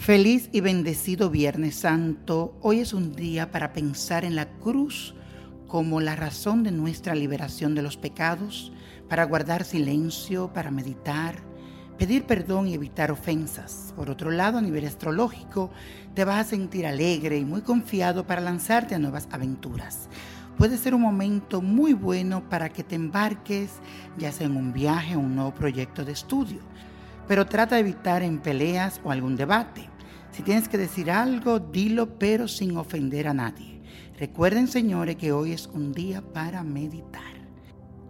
Feliz y bendecido Viernes Santo. Hoy es un día para pensar en la cruz como la razón de nuestra liberación de los pecados, para guardar silencio, para meditar, pedir perdón y evitar ofensas. Por otro lado, a nivel astrológico, te vas a sentir alegre y muy confiado para lanzarte a nuevas aventuras. Puede ser un momento muy bueno para que te embarques, ya sea en un viaje o un nuevo proyecto de estudio pero trata de evitar en peleas o algún debate. Si tienes que decir algo, dilo, pero sin ofender a nadie. Recuerden, señores, que hoy es un día para meditar.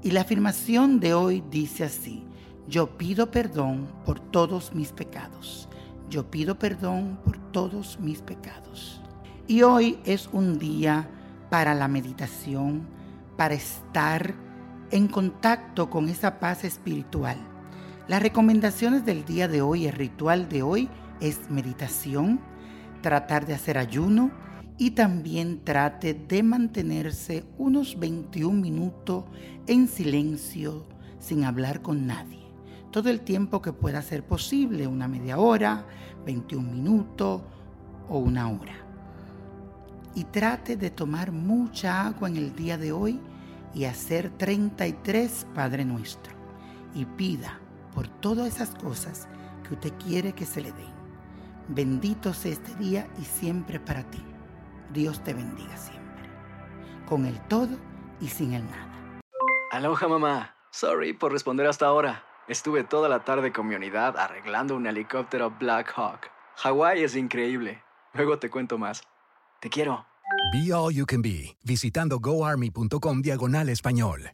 Y la afirmación de hoy dice así, yo pido perdón por todos mis pecados. Yo pido perdón por todos mis pecados. Y hoy es un día para la meditación, para estar en contacto con esa paz espiritual las recomendaciones del día de hoy, el ritual de hoy es meditación, tratar de hacer ayuno y también trate de mantenerse unos 21 minutos en silencio sin hablar con nadie. Todo el tiempo que pueda ser posible, una media hora, 21 minutos o una hora. Y trate de tomar mucha agua en el día de hoy y hacer 33 Padre Nuestro. Y pida por todas esas cosas que usted quiere que se le den. Bendito sea este día y siempre para ti. Dios te bendiga siempre. Con el todo y sin el nada. Aloha mamá. Sorry por responder hasta ahora. Estuve toda la tarde con mi unidad arreglando un helicóptero Black Hawk. Hawái es increíble. Luego te cuento más. Te quiero. Be All You Can Be, visitando goarmy.com diagonal español.